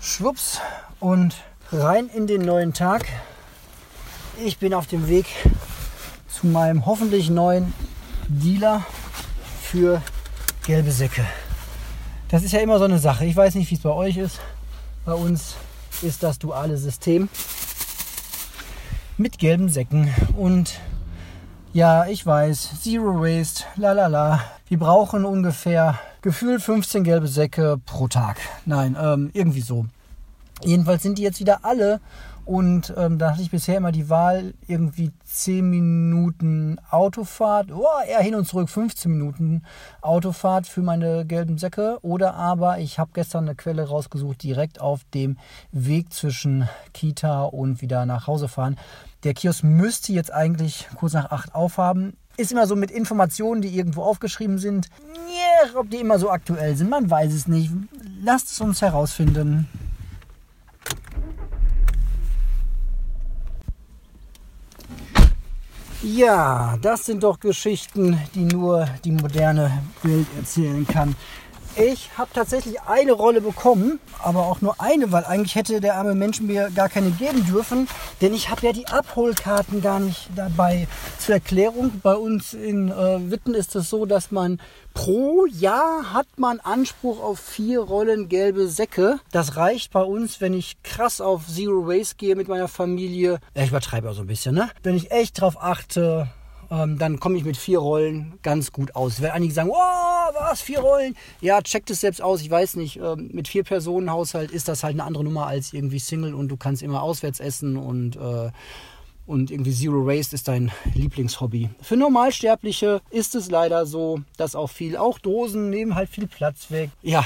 Schwupps und rein in den neuen Tag. Ich bin auf dem Weg zu meinem hoffentlich neuen Dealer für gelbe Säcke. Das ist ja immer so eine Sache. Ich weiß nicht, wie es bei euch ist. Bei uns ist das duale System mit gelben Säcken und ja, ich weiß, Zero Waste, la la la. Wir brauchen ungefähr gefühlt 15 gelbe Säcke pro Tag. Nein, ähm, irgendwie so. Jedenfalls sind die jetzt wieder alle und ähm, da hatte ich bisher immer die Wahl, irgendwie 10 Minuten Autofahrt, oh, eher hin und zurück 15 Minuten Autofahrt für meine gelben Säcke. Oder aber ich habe gestern eine Quelle rausgesucht, direkt auf dem Weg zwischen Kita und wieder nach Hause fahren. Der Kiosk müsste jetzt eigentlich kurz nach 8 aufhaben. Ist immer so mit Informationen, die irgendwo aufgeschrieben sind. Yeah, ob die immer so aktuell sind, man weiß es nicht. Lasst es uns herausfinden. Ja, das sind doch Geschichten, die nur die moderne Welt erzählen kann. Ich habe tatsächlich eine Rolle bekommen, aber auch nur eine, weil eigentlich hätte der arme Mensch mir gar keine geben dürfen, denn ich habe ja die Abholkarten gar nicht dabei. Zur Erklärung, bei uns in äh, Witten ist es so, dass man pro Jahr hat man Anspruch auf vier Rollen gelbe Säcke. Das reicht bei uns, wenn ich krass auf Zero Waste gehe mit meiner Familie. Ich übertreibe auch so ein bisschen, ne? Wenn ich echt drauf achte, ähm, dann komme ich mit vier Rollen ganz gut aus. Wenn einige sagen, oh, was, vier Rollen? Ja, checkt es selbst aus. Ich weiß nicht, ähm, mit vier Personen Haushalt ist das halt eine andere Nummer als irgendwie Single und du kannst immer auswärts essen und äh, und irgendwie Zero Waste ist dein Lieblingshobby. Für Normalsterbliche ist es leider so, dass auch viel, auch Dosen nehmen halt viel Platz weg. Ja,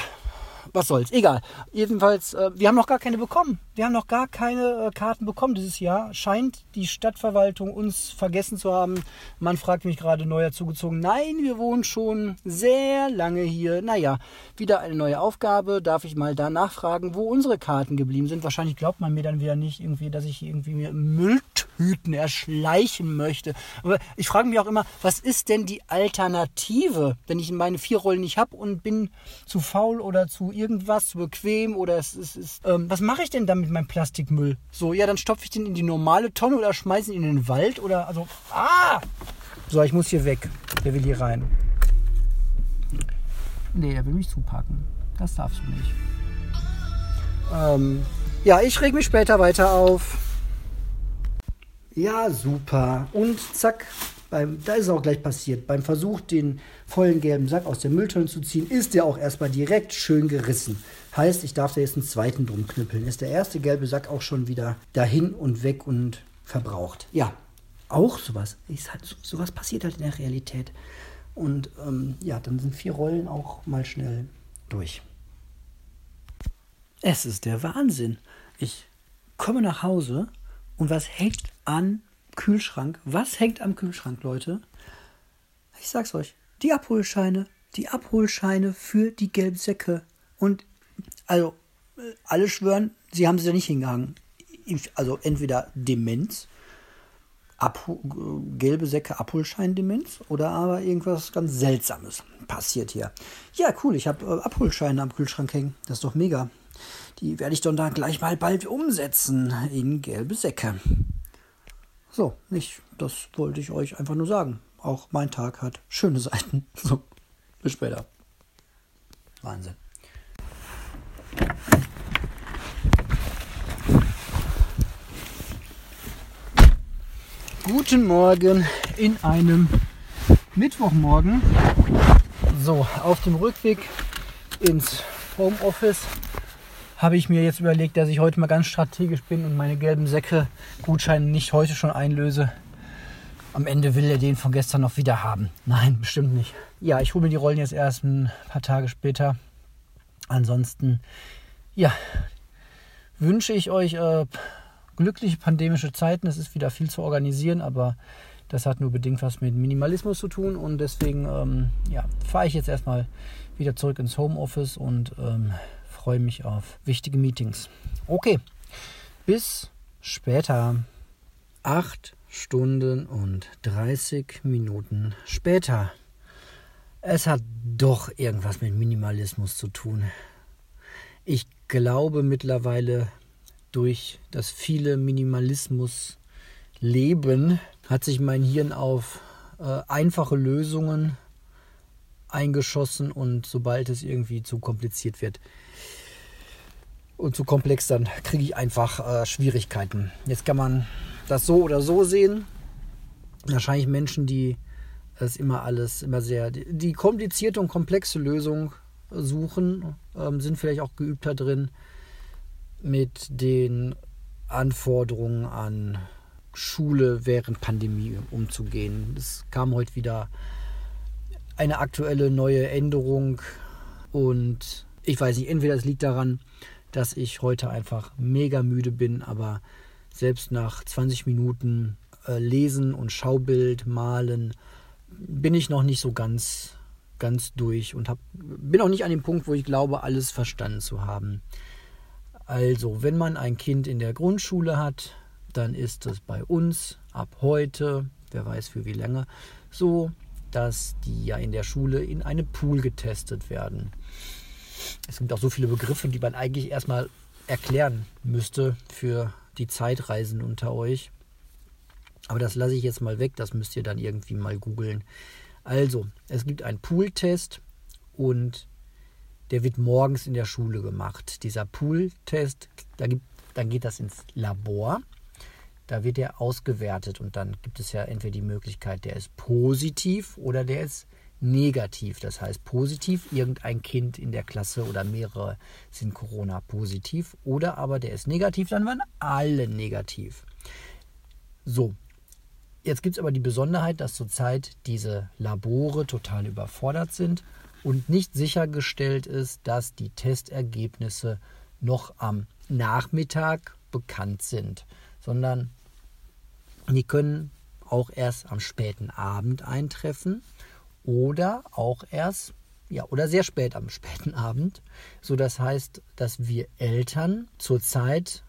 was soll's, egal. Jedenfalls, äh, wir haben noch gar keine bekommen. Wir haben noch gar keine äh, Karten bekommen dieses Jahr. Scheint die Stadtverwaltung uns vergessen zu haben. Man fragt mich gerade neu zugezogen. Nein, wir wohnen schon sehr lange hier. Naja, wieder eine neue Aufgabe. Darf ich mal da nachfragen, wo unsere Karten geblieben sind? Wahrscheinlich glaubt man mir dann wieder nicht irgendwie, dass ich irgendwie mir Mülltüten erschleichen möchte. Aber ich frage mich auch immer, was ist denn die Alternative, wenn ich meine vier Rollen nicht habe und bin zu faul oder zu irgendwas, zu bequem oder es, es ist, ähm, was mache ich denn da mit meinem Plastikmüll? So, ja, dann stopfe ich den in die normale Tonne oder schmeiße ihn in den Wald oder, also, ah! So, ich muss hier weg. Der will hier rein. Nee, er will mich zupacken. Das darfst du nicht. Ähm, ja, ich reg mich später weiter auf. Ja, super. Und zack, beim, da ist es auch gleich passiert. Beim Versuch, den vollen gelben Sack aus der Mülltonne zu ziehen, ist der auch erstmal direkt schön gerissen. Heißt, ich darf da jetzt einen zweiten drum knüppeln. Ist der erste gelbe Sack auch schon wieder dahin und weg und verbraucht. Ja, auch sowas. Ist halt, so, sowas passiert halt in der Realität. Und ähm, ja, dann sind vier Rollen auch mal schnell durch. Es ist der Wahnsinn. Ich komme nach Hause und was hängt an Kühlschrank? Was hängt am Kühlschrank, Leute? Ich sag's euch. Die Abholscheine. Die Abholscheine für die gelben Säcke. Und also, alle schwören, sie haben sie da nicht hingehangen. Also entweder Demenz, Abhol gelbe Säcke Abholschein-Demenz oder aber irgendwas ganz Seltsames passiert hier. Ja, cool, ich habe äh, Abholscheine am Kühlschrank hängen. Das ist doch mega. Die werde ich dann da gleich mal bald umsetzen in gelbe Säcke. So, nicht, das wollte ich euch einfach nur sagen. Auch mein Tag hat schöne Seiten. So, bis später. Wahnsinn. Guten Morgen in einem Mittwochmorgen. So, auf dem Rückweg ins Homeoffice habe ich mir jetzt überlegt, dass ich heute mal ganz strategisch bin und meine gelben Säcke Gutscheine nicht heute schon einlöse. Am Ende will er den von gestern noch wieder haben. Nein, bestimmt nicht. Ja, ich hole mir die Rollen jetzt erst ein paar Tage später. Ansonsten, ja, wünsche ich euch äh, glückliche pandemische Zeiten. Es ist wieder viel zu organisieren, aber das hat nur bedingt was mit Minimalismus zu tun und deswegen ähm, ja, fahre ich jetzt erstmal wieder zurück ins Homeoffice und ähm, freue mich auf wichtige Meetings. Okay, bis später. Acht Stunden und 30 Minuten später. Es hat doch irgendwas mit Minimalismus zu tun. Ich glaube mittlerweile durch das viele Minimalismus Leben hat sich mein Hirn auf äh, einfache Lösungen eingeschossen und sobald es irgendwie zu kompliziert wird und zu komplex, dann kriege ich einfach äh, Schwierigkeiten. Jetzt kann man das so oder so sehen. Wahrscheinlich Menschen, die es immer alles immer sehr die komplizierte und komplexe Lösung suchen, ähm, sind vielleicht auch geübter drin mit den Anforderungen an Schule während Pandemie umzugehen. Es kam heute wieder eine aktuelle neue Änderung und ich weiß nicht, entweder es liegt daran, dass ich heute einfach mega müde bin, aber selbst nach 20 Minuten äh, Lesen und Schaubild, Malen bin ich noch nicht so ganz, ganz durch und hab, bin auch nicht an dem Punkt, wo ich glaube, alles verstanden zu haben. Also, wenn man ein Kind in der Grundschule hat, dann ist es bei uns ab heute, wer weiß für wie lange, so, dass die ja in der Schule in einem Pool getestet werden. Es gibt auch so viele Begriffe, die man eigentlich erstmal erklären müsste für die Zeitreisen unter euch. Aber das lasse ich jetzt mal weg, das müsst ihr dann irgendwie mal googeln. Also, es gibt einen Pooltest und der wird morgens in der Schule gemacht. Dieser Pooltest, da dann geht das ins Labor. Da wird er ausgewertet und dann gibt es ja entweder die Möglichkeit, der ist positiv oder der ist negativ. Das heißt positiv, irgendein Kind in der Klasse oder mehrere sind Corona positiv oder aber der ist negativ, dann waren alle negativ. So, Jetzt gibt es aber die Besonderheit, dass zurzeit diese Labore total überfordert sind und nicht sichergestellt ist, dass die Testergebnisse noch am Nachmittag bekannt sind, sondern die können auch erst am späten Abend eintreffen oder auch erst ja oder sehr spät am späten Abend, so das heißt, dass wir Eltern zurzeit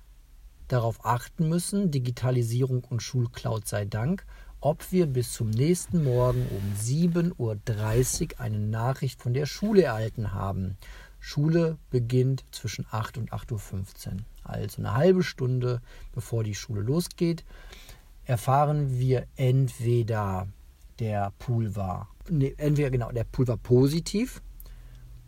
darauf achten müssen, Digitalisierung und Schulcloud sei Dank, ob wir bis zum nächsten Morgen um 7.30 Uhr eine Nachricht von der Schule erhalten haben. Schule beginnt zwischen 8 und 8.15 Uhr. Also eine halbe Stunde bevor die Schule losgeht, erfahren wir entweder der Pool war, entweder genau, der Pool war positiv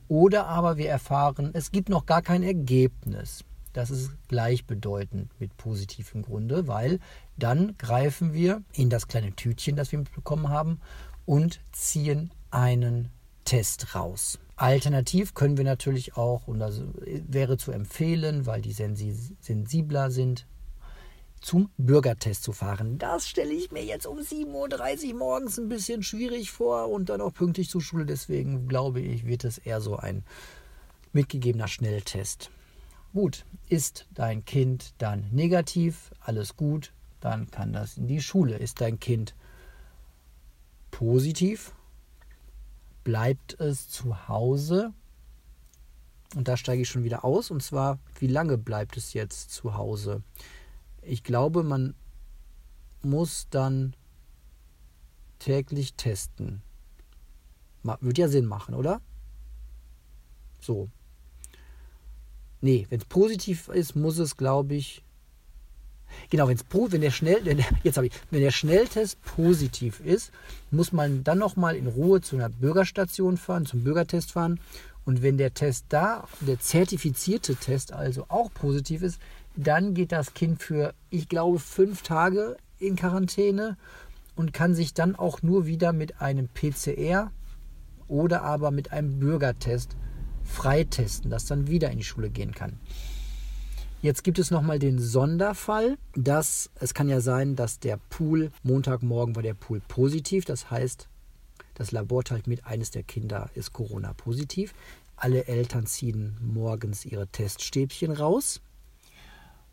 oder aber wir erfahren, es gibt noch gar kein Ergebnis. Das ist gleichbedeutend mit positivem Grunde, weil dann greifen wir in das kleine Tütchen, das wir mitbekommen haben, und ziehen einen Test raus. Alternativ können wir natürlich auch, und das wäre zu empfehlen, weil die sensibler sind, zum Bürgertest zu fahren. Das stelle ich mir jetzt um 7.30 Uhr morgens ein bisschen schwierig vor und dann auch pünktlich zur Schule. Deswegen glaube ich, wird es eher so ein mitgegebener Schnelltest. Gut, ist dein Kind dann negativ, alles gut, dann kann das in die Schule. Ist dein Kind positiv, bleibt es zu Hause. Und da steige ich schon wieder aus. Und zwar, wie lange bleibt es jetzt zu Hause? Ich glaube, man muss dann täglich testen. Würde ja Sinn machen, oder? So, Nee, wenn es positiv ist, muss es, glaube ich. Genau, wenn's, wenn der Schnell, jetzt ich, wenn der Schnelltest positiv ist, muss man dann nochmal in Ruhe zu einer Bürgerstation fahren, zum Bürgertest fahren. Und wenn der Test da, der zertifizierte Test also auch positiv ist, dann geht das Kind für, ich glaube, fünf Tage in Quarantäne und kann sich dann auch nur wieder mit einem PCR oder aber mit einem Bürgertest freitesten, das dann wieder in die Schule gehen kann. Jetzt gibt es nochmal den Sonderfall, dass es kann ja sein, dass der Pool, Montagmorgen war der Pool positiv, das heißt, das Labor teilt mit, eines der Kinder ist Corona positiv. Alle Eltern ziehen morgens ihre Teststäbchen raus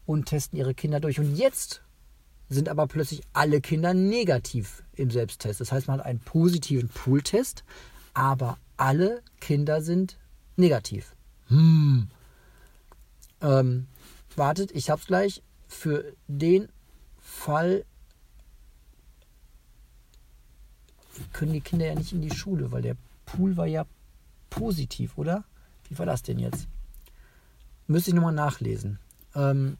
und testen ihre Kinder durch. Und jetzt sind aber plötzlich alle Kinder negativ im Selbsttest. Das heißt, man hat einen positiven Pooltest, aber alle Kinder sind negativ. Hm. Ähm, wartet, ich hab's gleich. Für den Fall können die Kinder ja nicht in die Schule, weil der Pool war ja positiv, oder? Wie war das denn jetzt? Müsste ich nochmal nachlesen. Ähm.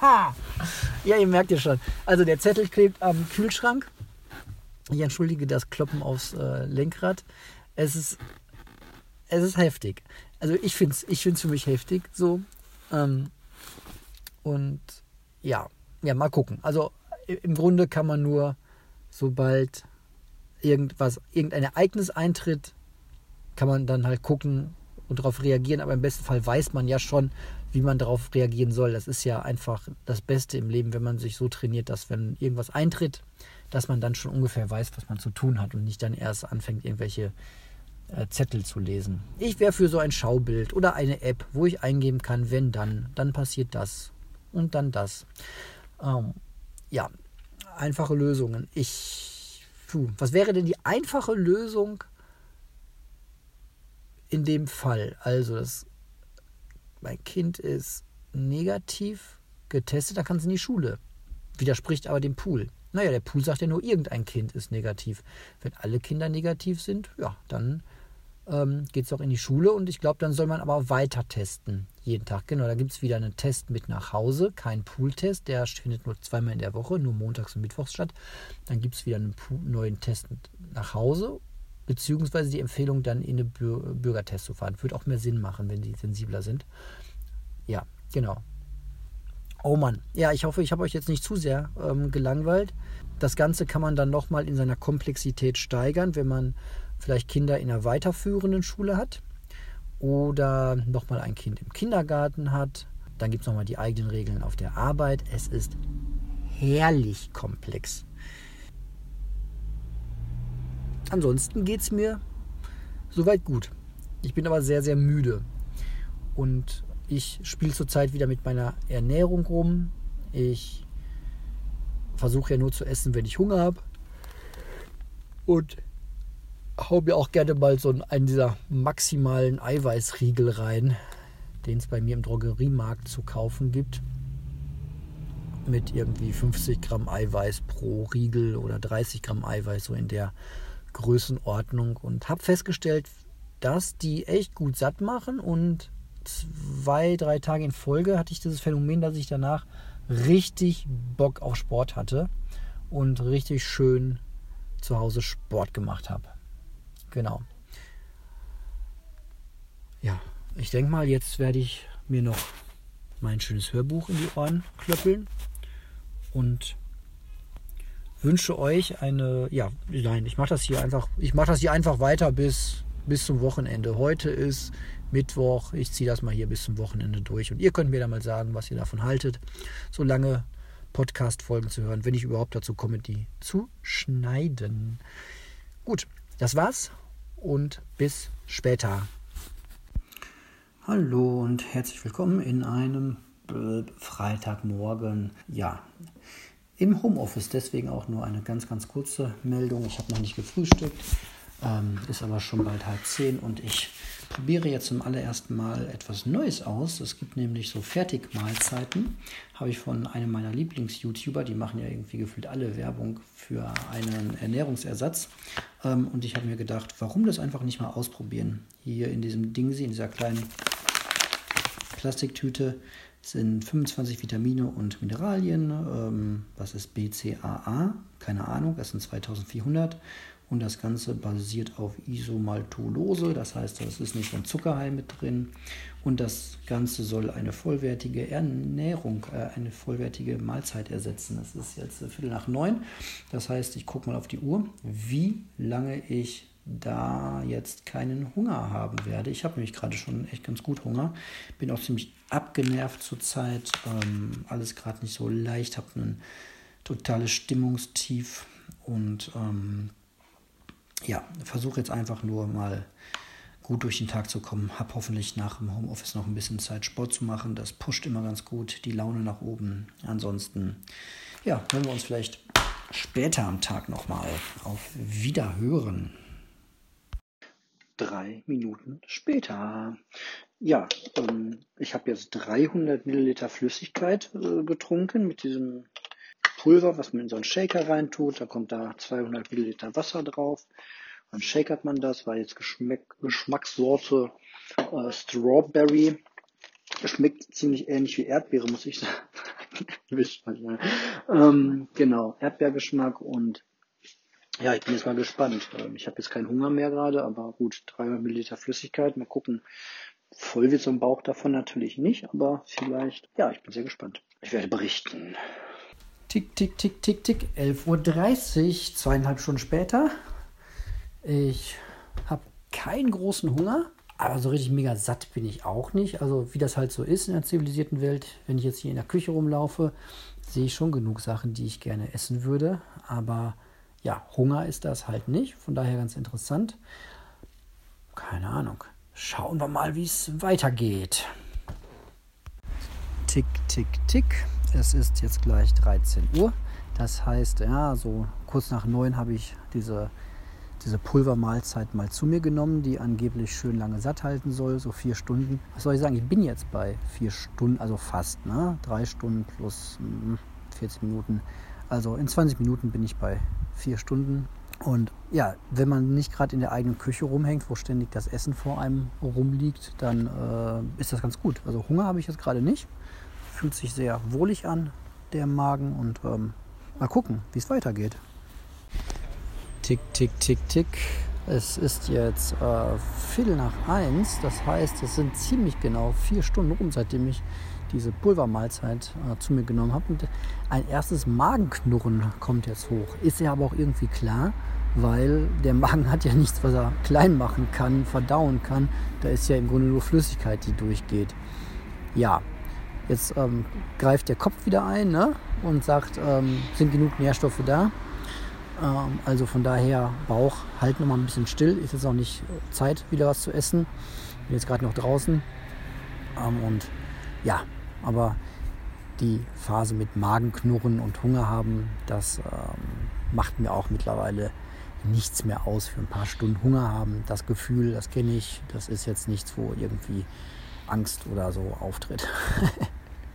ja, ihr merkt ja schon. Also der Zettel klebt am Kühlschrank. Ich entschuldige das Kloppen aufs äh, Lenkrad. Es ist, es ist heftig. Also ich finde es ich find's für mich heftig so. Ähm, und ja, ja, mal gucken. Also im Grunde kann man nur, sobald irgendwas, irgendein Ereignis eintritt, kann man dann halt gucken und darauf reagieren. Aber im besten Fall weiß man ja schon, wie man darauf reagieren soll. Das ist ja einfach das Beste im Leben, wenn man sich so trainiert, dass wenn irgendwas eintritt, dass man dann schon ungefähr weiß, was man zu tun hat und nicht dann erst anfängt, irgendwelche äh, Zettel zu lesen. Ich wäre für so ein Schaubild oder eine App, wo ich eingeben kann, wenn dann, dann passiert das und dann das. Ähm, ja, einfache Lösungen. Ich, puh, was wäre denn die einfache Lösung in dem Fall? Also, das, mein Kind ist negativ getestet, dann kann es in die Schule. Widerspricht aber dem Pool. Naja, der Pool sagt ja nur, irgendein Kind ist negativ. Wenn alle Kinder negativ sind, ja, dann ähm, geht es auch in die Schule und ich glaube, dann soll man aber weiter testen, jeden Tag. Genau, da gibt es wieder einen Test mit nach Hause, kein Pooltest, der findet nur zweimal in der Woche, nur montags und mittwochs statt. Dann gibt es wieder einen neuen Test nach Hause, beziehungsweise die Empfehlung, dann in einen Bürgertest zu fahren. Würde auch mehr Sinn machen, wenn die sensibler sind. Ja, genau. Oh Mann, ja, ich hoffe, ich habe euch jetzt nicht zu sehr ähm, gelangweilt. Das Ganze kann man dann nochmal in seiner Komplexität steigern, wenn man vielleicht Kinder in einer weiterführenden Schule hat oder nochmal ein Kind im Kindergarten hat. Dann gibt es nochmal die eigenen Regeln auf der Arbeit. Es ist herrlich komplex. Ansonsten geht es mir soweit gut. Ich bin aber sehr, sehr müde. Und ich spiele zurzeit wieder mit meiner Ernährung rum. Ich versuche ja nur zu essen, wenn ich Hunger habe. Und hau mir auch gerne mal so einen dieser maximalen Eiweißriegel rein, den es bei mir im Drogeriemarkt zu kaufen gibt. Mit irgendwie 50 Gramm Eiweiß pro Riegel oder 30 Gramm Eiweiß, so in der Größenordnung. Und habe festgestellt, dass die echt gut satt machen. Und zwei, drei Tage in Folge hatte ich dieses Phänomen, dass ich danach richtig Bock auf Sport hatte und richtig schön zu Hause Sport gemacht habe. Genau. Ja, ich denke mal, jetzt werde ich mir noch mein schönes Hörbuch in die Ohren klöppeln und wünsche euch eine, ja, nein, ich mache das hier einfach, ich mache das hier einfach weiter bis, bis zum Wochenende. Heute ist Mittwoch, ich ziehe das mal hier bis zum Wochenende durch und ihr könnt mir dann mal sagen, was ihr davon haltet, so lange Podcast-Folgen zu hören, wenn ich überhaupt dazu komme, die zu schneiden. Gut, das war's und bis später. Hallo und herzlich willkommen in einem Freitagmorgen. Ja, im Homeoffice, deswegen auch nur eine ganz, ganz kurze Meldung. Ich habe noch nicht gefrühstückt, ähm, ist aber schon bald halb zehn und ich probiere jetzt zum allerersten Mal etwas Neues aus. Es gibt nämlich so Fertigmahlzeiten. Habe ich von einem meiner Lieblings-YouTuber, die machen ja irgendwie gefühlt alle Werbung für einen Ernährungsersatz. Ähm, und ich habe mir gedacht, warum das einfach nicht mal ausprobieren? Hier in diesem Ding, in dieser kleinen Plastiktüte sind 25 Vitamine und Mineralien. Ähm, was ist BCAA? Keine Ahnung, das sind 2400 und das Ganze basiert auf Isomaltulose, das heißt, es ist nicht so ein Zuckerheim mit drin und das Ganze soll eine vollwertige Ernährung, äh, eine vollwertige Mahlzeit ersetzen. Es ist jetzt Viertel nach neun, das heißt, ich gucke mal auf die Uhr, wie lange ich da jetzt keinen Hunger haben werde. Ich habe nämlich gerade schon echt ganz gut Hunger, bin auch ziemlich abgenervt zurzeit, ähm, alles gerade nicht so leicht, habe ein totales Stimmungstief und ähm, ja, versuche jetzt einfach nur mal gut durch den Tag zu kommen. Habe hoffentlich nach dem Homeoffice noch ein bisschen Zeit, Sport zu machen. Das pusht immer ganz gut die Laune nach oben. Ansonsten, ja, hören wir uns vielleicht später am Tag nochmal auf Wiederhören. Drei Minuten später. Ja, ähm, ich habe jetzt 300 Milliliter Flüssigkeit äh, getrunken mit diesem Pulver, was man in so einen Shaker reintut. Da kommt da 200 Milliliter Wasser drauf. Dann shakert man das, war jetzt Geschmack, Geschmackssorte äh, Strawberry. Schmeckt ziemlich ähnlich wie Erdbeere, muss ich sagen. ähm, genau, Erdbeergeschmack und ja, ich bin jetzt mal gespannt. Ähm, ich habe jetzt keinen Hunger mehr gerade, aber gut, 300 Milliliter Flüssigkeit. Mal gucken. Voll wird so ein Bauch davon natürlich nicht, aber vielleicht, ja, ich bin sehr gespannt. Ich werde berichten. Tick, tick, tick, tick, tick. 11.30 Uhr, zweieinhalb Stunden später. Ich habe keinen großen Hunger, aber so richtig mega satt bin ich auch nicht. Also wie das halt so ist in der zivilisierten Welt, wenn ich jetzt hier in der Küche rumlaufe, sehe ich schon genug Sachen, die ich gerne essen würde. Aber ja, Hunger ist das halt nicht. Von daher ganz interessant. Keine Ahnung. Schauen wir mal, wie es weitergeht. Tick, tick, tick. Es ist jetzt gleich 13 Uhr. Das heißt, ja, so kurz nach neun habe ich diese diese Pulvermahlzeit mal zu mir genommen, die angeblich schön lange satt halten soll, so vier Stunden. Was soll ich sagen? Ich bin jetzt bei vier Stunden, also fast, ne? Drei Stunden plus 40 hm, Minuten. Also in 20 Minuten bin ich bei vier Stunden. Und ja, wenn man nicht gerade in der eigenen Küche rumhängt, wo ständig das Essen vor einem rumliegt, dann äh, ist das ganz gut. Also Hunger habe ich jetzt gerade nicht. Fühlt sich sehr wohlig an, der Magen. Und ähm, mal gucken, wie es weitergeht. Tick, tick, tick, tick. Es ist jetzt äh, Viertel nach eins. Das heißt, es sind ziemlich genau vier Stunden rum, seitdem ich diese Pulvermahlzeit äh, zu mir genommen habe. Und ein erstes Magenknurren kommt jetzt hoch. Ist ja aber auch irgendwie klar, weil der Magen hat ja nichts, was er klein machen kann, verdauen kann. Da ist ja im Grunde nur Flüssigkeit, die durchgeht. Ja, jetzt ähm, greift der Kopf wieder ein ne? und sagt, ähm, sind genug Nährstoffe da? Ähm, also von daher Bauch, halt noch mal ein bisschen still. Ist jetzt auch nicht Zeit, wieder was zu essen. Bin jetzt gerade noch draußen. Ähm, und ja, aber die Phase mit Magenknurren und Hunger haben, das ähm, macht mir auch mittlerweile nichts mehr aus für ein paar Stunden Hunger haben. Das Gefühl, das kenne ich, das ist jetzt nichts, wo irgendwie Angst oder so auftritt.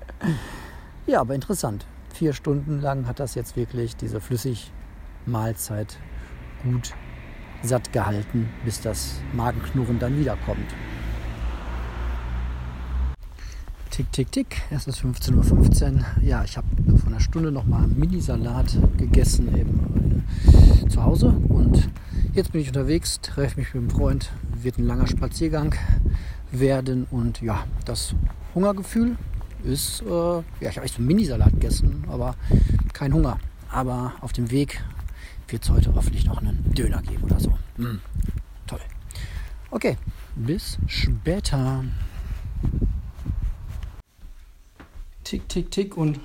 ja, aber interessant. Vier Stunden lang hat das jetzt wirklich diese flüssig Mahlzeit gut satt gehalten, bis das Magenknurren dann wiederkommt. Tick, tick, tick. Es ist 15.15 Uhr. Ja, ich habe vor einer Stunde noch mal Mini-Salat gegessen eben äh, zu Hause. Und jetzt bin ich unterwegs, treffe mich mit einem Freund. Wird ein langer Spaziergang werden. Und ja, das Hungergefühl ist, äh, ja, ich habe echt so einen Mini-Salat gegessen, aber kein Hunger. Aber auf dem Weg wird es heute hoffentlich noch einen Döner geben oder so. Mm, toll. Okay, bis später. Tick, tick, tick und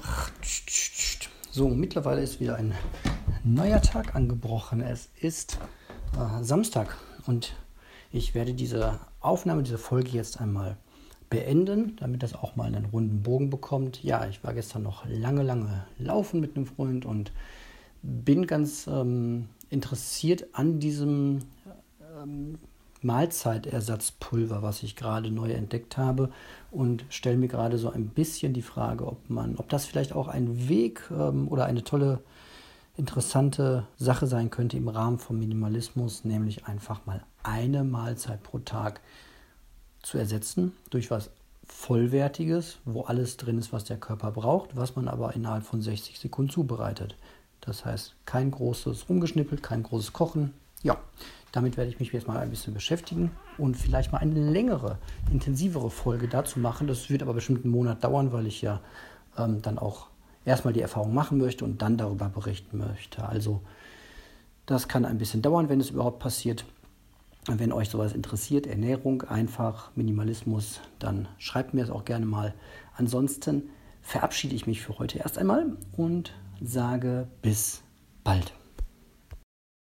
so, mittlerweile ist wieder ein neuer Tag angebrochen. Es ist äh, Samstag und ich werde diese Aufnahme, diese Folge jetzt einmal beenden, damit das auch mal einen runden Bogen bekommt. Ja, ich war gestern noch lange, lange laufen mit einem Freund und bin ganz ähm, interessiert an diesem ähm, Mahlzeitersatzpulver, was ich gerade neu entdeckt habe und stelle mir gerade so ein bisschen die Frage, ob man, ob das vielleicht auch ein Weg ähm, oder eine tolle, interessante Sache sein könnte im Rahmen vom Minimalismus, nämlich einfach mal eine Mahlzeit pro Tag zu ersetzen durch was Vollwertiges, wo alles drin ist, was der Körper braucht, was man aber innerhalb von 60 Sekunden zubereitet. Das heißt, kein großes Rumgeschnippelt, kein großes Kochen. Ja, damit werde ich mich jetzt mal ein bisschen beschäftigen und vielleicht mal eine längere, intensivere Folge dazu machen. Das wird aber bestimmt einen Monat dauern, weil ich ja ähm, dann auch erstmal die Erfahrung machen möchte und dann darüber berichten möchte. Also das kann ein bisschen dauern, wenn es überhaupt passiert. Wenn euch sowas interessiert, Ernährung, einfach Minimalismus, dann schreibt mir es auch gerne mal. Ansonsten verabschiede ich mich für heute erst einmal und sage bis bald.